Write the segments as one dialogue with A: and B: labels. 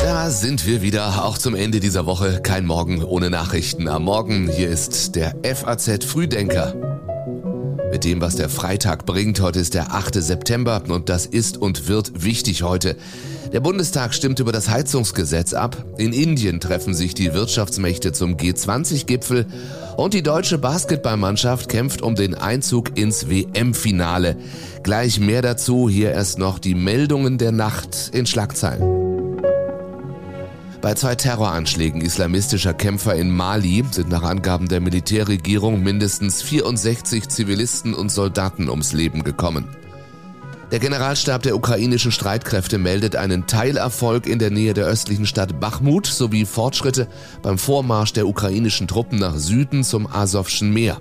A: Da sind wir wieder, auch zum Ende dieser Woche. Kein Morgen ohne Nachrichten am Morgen. Hier ist der FAZ Frühdenker. Mit dem, was der Freitag bringt. Heute ist der 8. September und das ist und wird wichtig heute. Der Bundestag stimmt über das Heizungsgesetz ab. In Indien treffen sich die Wirtschaftsmächte zum G20-Gipfel und die deutsche Basketballmannschaft kämpft um den Einzug ins WM-Finale. Gleich mehr dazu, hier erst noch die Meldungen der Nacht in Schlagzeilen. Bei zwei Terroranschlägen islamistischer Kämpfer in Mali sind nach Angaben der Militärregierung mindestens 64 Zivilisten und Soldaten ums Leben gekommen. Der Generalstab der ukrainischen Streitkräfte meldet einen Teilerfolg in der Nähe der östlichen Stadt Bachmut sowie Fortschritte beim Vormarsch der ukrainischen Truppen nach Süden zum Asowschen Meer.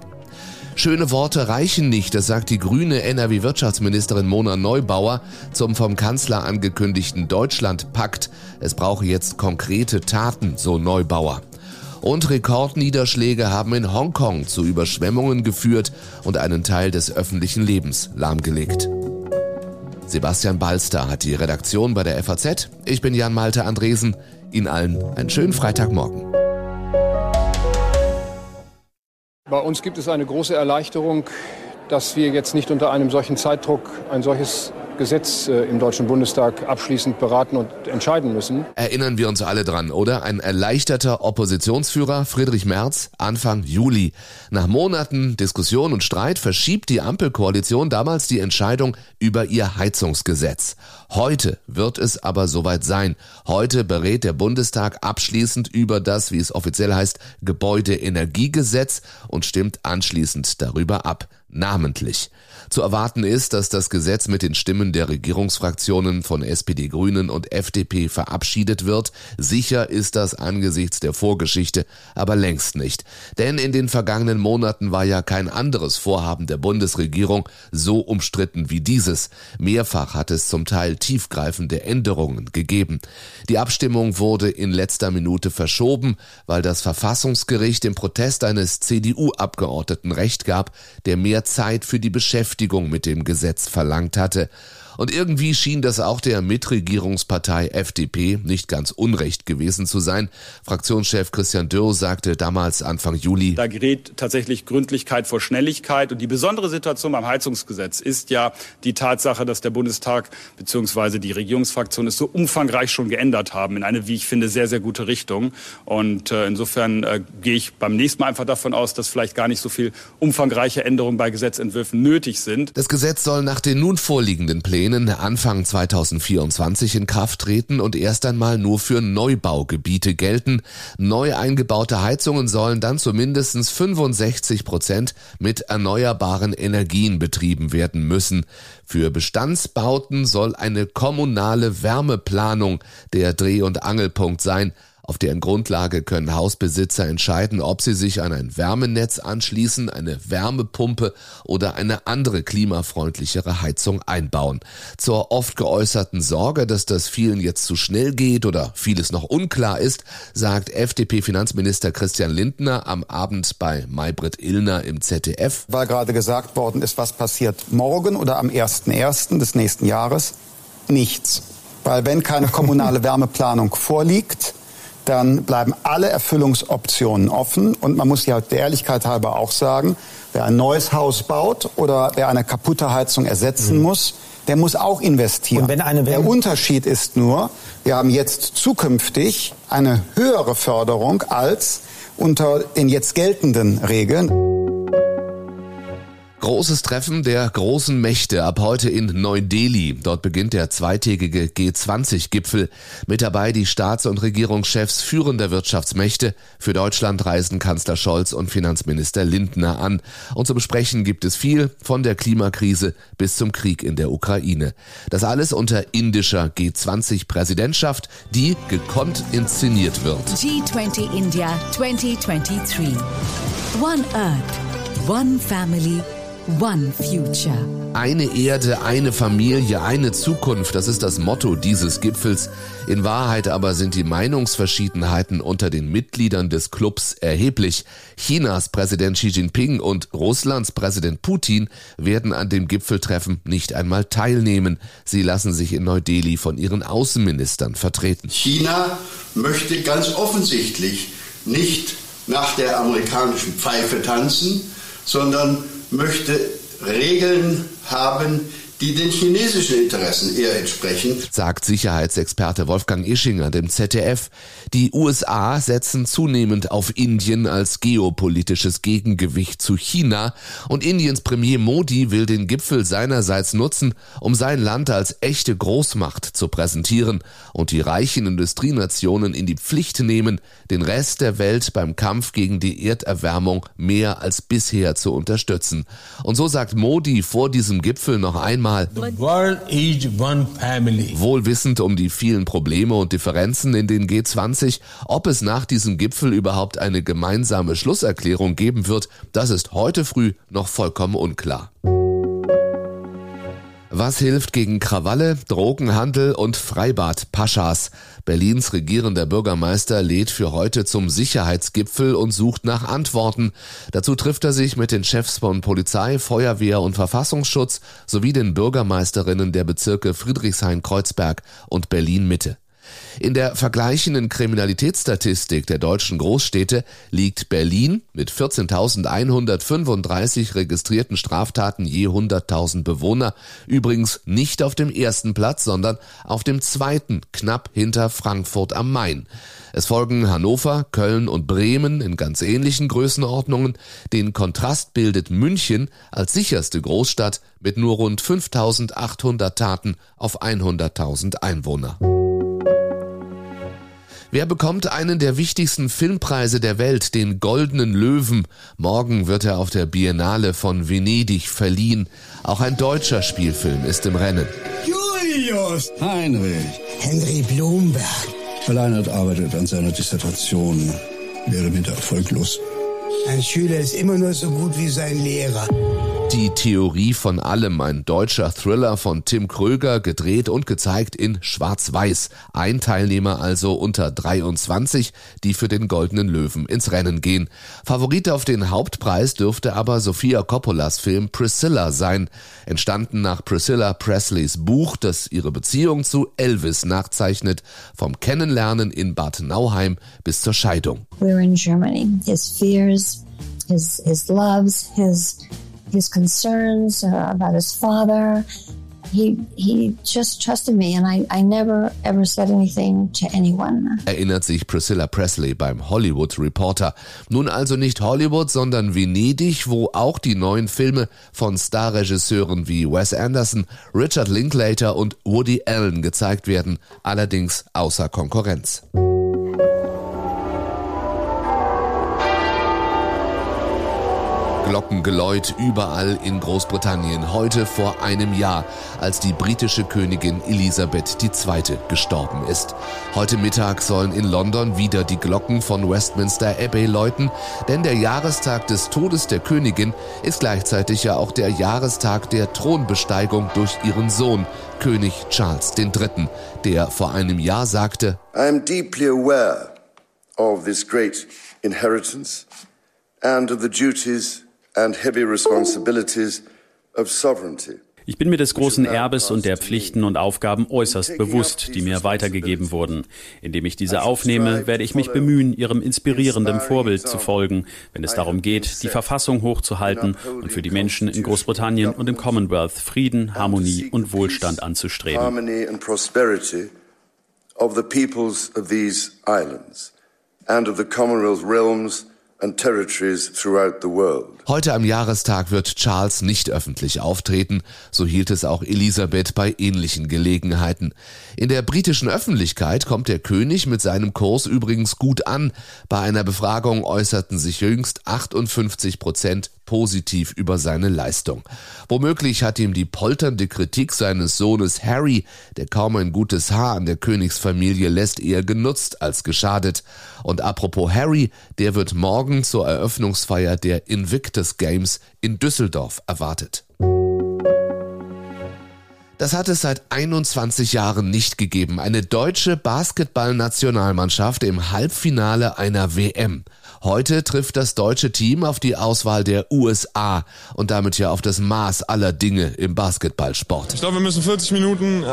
A: Schöne Worte reichen nicht, das sagt die grüne NRW-Wirtschaftsministerin Mona Neubauer zum vom Kanzler angekündigten Deutschlandpakt. Es brauche jetzt konkrete Taten, so Neubauer. Und Rekordniederschläge haben in Hongkong zu Überschwemmungen geführt und einen Teil des öffentlichen Lebens lahmgelegt. Sebastian Balster hat die Redaktion bei der FAZ. Ich bin Jan Malte Andresen. Ihnen allen einen schönen Freitagmorgen.
B: Bei uns gibt es eine große Erleichterung, dass wir jetzt nicht unter einem solchen Zeitdruck ein solches Gesetz äh, im Deutschen Bundestag abschließend beraten und entscheiden müssen.
A: Erinnern wir uns alle dran, oder? Ein erleichterter Oppositionsführer, Friedrich Merz, Anfang Juli. Nach Monaten Diskussion und Streit verschiebt die Ampelkoalition damals die Entscheidung über ihr Heizungsgesetz. Heute wird es aber soweit sein. Heute berät der Bundestag abschließend über das, wie es offiziell heißt, Gebäudeenergiegesetz und stimmt anschließend darüber ab namentlich. Zu erwarten ist, dass das Gesetz mit den Stimmen der Regierungsfraktionen von SPD, Grünen und FDP verabschiedet wird. Sicher ist das angesichts der Vorgeschichte aber längst nicht. Denn in den vergangenen Monaten war ja kein anderes Vorhaben der Bundesregierung so umstritten wie dieses. Mehrfach hat es zum Teil tiefgreifende Änderungen gegeben. Die Abstimmung wurde in letzter Minute verschoben, weil das Verfassungsgericht dem Protest eines CDU-Abgeordneten Recht gab, der mehr Zeit für die Beschäftigung Beschäftigung mit dem Gesetz verlangt hatte. Und irgendwie schien das auch der Mitregierungspartei FDP nicht ganz unrecht gewesen zu sein. Fraktionschef Christian Dürr sagte damals Anfang Juli.
C: Da gerät tatsächlich Gründlichkeit vor Schnelligkeit. Und die besondere Situation beim Heizungsgesetz ist ja die Tatsache, dass der Bundestag bzw. die Regierungsfraktion es so umfangreich schon geändert haben in eine, wie ich finde, sehr, sehr gute Richtung. Und äh, insofern äh, gehe ich beim nächsten Mal einfach davon aus, dass vielleicht gar nicht so viel umfangreiche Änderungen bei Gesetzentwürfen nötig sind.
A: Das Gesetz soll nach den nun vorliegenden Plänen Plänen Anfang 2024 in Kraft treten und erst einmal nur für Neubaugebiete gelten. Neu eingebaute Heizungen sollen dann zu mindestens 65 Prozent mit erneuerbaren Energien betrieben werden müssen. Für Bestandsbauten soll eine kommunale Wärmeplanung der Dreh- und Angelpunkt sein. Auf deren Grundlage können Hausbesitzer entscheiden, ob sie sich an ein Wärmenetz anschließen, eine Wärmepumpe oder eine andere klimafreundlichere Heizung einbauen. Zur oft geäußerten Sorge, dass das vielen jetzt zu schnell geht oder vieles noch unklar ist, sagt FDP-Finanzminister Christian Lindner am Abend bei Maybrit Illner im ZDF.
D: Weil gerade gesagt worden ist, was passiert morgen oder am 1.1. des nächsten Jahres? Nichts. Weil wenn keine kommunale Wärmeplanung vorliegt, dann bleiben alle Erfüllungsoptionen offen. Und man muss ja der Ehrlichkeit halber auch sagen, wer ein neues Haus baut oder wer eine kaputte Heizung ersetzen mhm. muss, der muss auch investieren. Und wenn eine der Unterschied ist nur, wir haben jetzt zukünftig eine höhere Förderung als unter den jetzt geltenden Regeln.
A: Großes Treffen der großen Mächte ab heute in Neu-Delhi. Dort beginnt der zweitägige G20-Gipfel. Mit dabei die Staats- und Regierungschefs führender Wirtschaftsmächte. Für Deutschland reisen Kanzler Scholz und Finanzminister Lindner an. Und zu besprechen gibt es viel, von der Klimakrise bis zum Krieg in der Ukraine. Das alles unter indischer G20-Präsidentschaft, die gekonnt inszeniert wird.
E: G20 India 2023. One Earth, One Family,
A: One Future. Eine Erde, eine Familie, eine Zukunft, das ist das Motto dieses Gipfels. In Wahrheit aber sind die Meinungsverschiedenheiten unter den Mitgliedern des Clubs erheblich. Chinas Präsident Xi Jinping und Russlands Präsident Putin werden an dem Gipfeltreffen nicht einmal teilnehmen. Sie lassen sich in Neu-Delhi von ihren Außenministern vertreten.
E: China möchte ganz offensichtlich nicht nach der amerikanischen Pfeife tanzen, sondern möchte Regeln haben, die den chinesischen Interessen eher entsprechen,
A: sagt Sicherheitsexperte Wolfgang Ischinger dem ZDF. Die USA setzen zunehmend auf Indien als geopolitisches Gegengewicht zu China und Indiens Premier Modi will den Gipfel seinerseits nutzen, um sein Land als echte Großmacht zu präsentieren und die reichen Industrienationen in die Pflicht nehmen, den Rest der Welt beim Kampf gegen die Erderwärmung mehr als bisher zu unterstützen. Und so sagt Modi vor diesem Gipfel noch einmal, einmal. Wohl wissend um die vielen Probleme und Differenzen in den G20, ob es nach diesem Gipfel überhaupt eine gemeinsame Schlusserklärung geben wird, das ist heute früh noch vollkommen unklar. Was hilft gegen Krawalle, Drogenhandel und Freibad-Paschas? Berlins regierender Bürgermeister lädt für heute zum Sicherheitsgipfel und sucht nach Antworten. Dazu trifft er sich mit den Chefs von Polizei, Feuerwehr und Verfassungsschutz sowie den Bürgermeisterinnen der Bezirke Friedrichshain-Kreuzberg und Berlin-Mitte. In der vergleichenden Kriminalitätsstatistik der deutschen Großstädte liegt Berlin mit 14.135 registrierten Straftaten je 100.000 Bewohner übrigens nicht auf dem ersten Platz, sondern auf dem zweiten, knapp hinter Frankfurt am Main. Es folgen Hannover, Köln und Bremen in ganz ähnlichen Größenordnungen. Den Kontrast bildet München als sicherste Großstadt mit nur rund 5.800 Taten auf 100.000 Einwohner. Wer bekommt einen der wichtigsten Filmpreise der Welt, den Goldenen Löwen? Morgen wird er auf der Biennale von Venedig verliehen. Auch ein deutscher Spielfilm ist im Rennen.
F: Julius!
G: Heinrich!
F: Henry Blumberg!
G: Leinert arbeitet an seiner Dissertation, wäre minder erfolglos.
F: Ein Schüler ist immer nur so gut wie sein Lehrer.
A: Die Theorie von allem, ein deutscher Thriller von Tim Kröger, gedreht und gezeigt in Schwarz-Weiß. Ein Teilnehmer also unter 23, die für den Goldenen Löwen ins Rennen gehen. Favorit auf den Hauptpreis dürfte aber Sofia Coppolas Film Priscilla sein. Entstanden nach Priscilla Presleys Buch, das ihre Beziehung zu Elvis nachzeichnet, vom Kennenlernen in Bad Nauheim bis zur Scheidung.
H: We're in Germany. His fears, his, his loves, his his concerns uh, about his father. He, he just trusted me and I, I never ever said anything to anyone.
A: Erinnert sich Priscilla Presley beim Hollywood Reporter. Nun also nicht Hollywood, sondern Venedig, wo auch die neuen Filme von Starregisseuren wie Wes Anderson, Richard Linklater und Woody Allen gezeigt werden, allerdings außer Konkurrenz. Glockengeläut überall in Großbritannien heute vor einem Jahr, als die britische Königin Elisabeth II. gestorben ist. Heute Mittag sollen in London wieder die Glocken von Westminster Abbey läuten, denn der Jahrestag des Todes der Königin ist gleichzeitig ja auch der Jahrestag der Thronbesteigung durch ihren Sohn, König Charles III., der vor einem Jahr sagte,
I: I am deeply aware of this great inheritance and of the duties and heavy responsibilities of sovereignty.
J: Ich bin mir des großen Erbes und der Pflichten und Aufgaben äußerst bewusst, die mir weitergegeben wurden. Indem ich diese aufnehme, werde ich mich bemühen, ihrem inspirierenden Vorbild zu folgen, wenn es darum geht, die Verfassung hochzuhalten und für die Menschen in Großbritannien und im Commonwealth Frieden, Harmonie und Wohlstand anzustreben.
I: Of the peoples of these islands and of the Commonwealth realms
A: Heute am Jahrestag wird Charles nicht öffentlich auftreten, so hielt es auch Elisabeth bei ähnlichen Gelegenheiten. In der britischen Öffentlichkeit kommt der König mit seinem Kurs übrigens gut an. Bei einer Befragung äußerten sich jüngst 58 Prozent positiv über seine Leistung. Womöglich hat ihm die polternde Kritik seines Sohnes Harry, der kaum ein gutes Haar an der Königsfamilie lässt, eher genutzt als geschadet. Und apropos Harry, der wird morgen zur Eröffnungsfeier der Invictus Games in Düsseldorf erwartet. Das hat es seit 21 Jahren nicht gegeben. Eine deutsche Basketballnationalmannschaft im Halbfinale einer WM. Heute trifft das deutsche Team auf die Auswahl der USA und damit ja auf das Maß aller Dinge im Basketballsport.
K: Ich glaube, wir müssen 40 Minuten äh,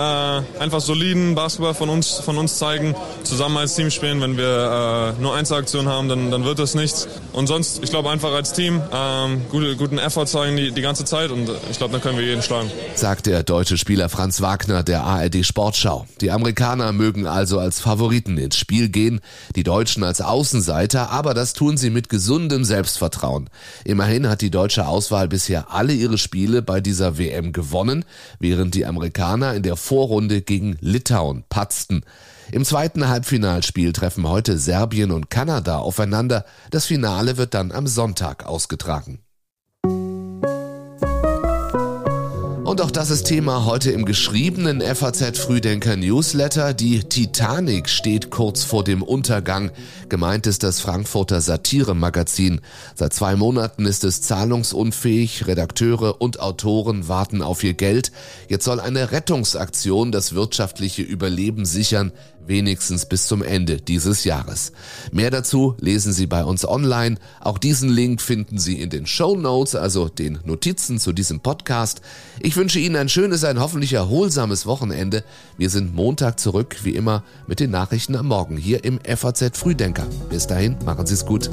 K: einfach soliden Basketball von uns, von uns zeigen, zusammen als Team spielen. Wenn wir äh, nur Einzelaktionen haben, dann, dann wird das nichts. Und sonst, ich glaube, einfach als Team ähm, gute, guten Effort zeigen die, die ganze Zeit und ich glaube, dann können wir jeden schlagen.
A: Sagt der deutsche Spieler Franz Wagner der ARD Sportschau. Die Amerikaner mögen also als Favoriten ins Spiel gehen, die Deutschen als Außenseiter, aber das tun sie mit gesundem Selbstvertrauen. Immerhin hat die deutsche Auswahl bisher alle ihre Spiele bei dieser WM gewonnen, während die Amerikaner in der Vorrunde gegen Litauen patzten. Im zweiten Halbfinalspiel treffen heute Serbien und Kanada aufeinander. Das Finale wird dann am Sonntag ausgetragen. Und auch das ist Thema heute im geschriebenen FAZ Frühdenker Newsletter. Die Titanic steht kurz vor dem Untergang. Gemeint ist das Frankfurter Satire-Magazin. Seit zwei Monaten ist es zahlungsunfähig. Redakteure und Autoren warten auf ihr Geld. Jetzt soll eine Rettungsaktion das wirtschaftliche Überleben sichern wenigstens bis zum Ende dieses Jahres. Mehr dazu lesen Sie bei uns online. Auch diesen Link finden Sie in den Show Notes, also den Notizen zu diesem Podcast. Ich wünsche Ihnen ein schönes, ein hoffentlich erholsames Wochenende. Wir sind Montag zurück, wie immer, mit den Nachrichten am Morgen hier im FAZ Frühdenker. Bis dahin, machen Sie es gut.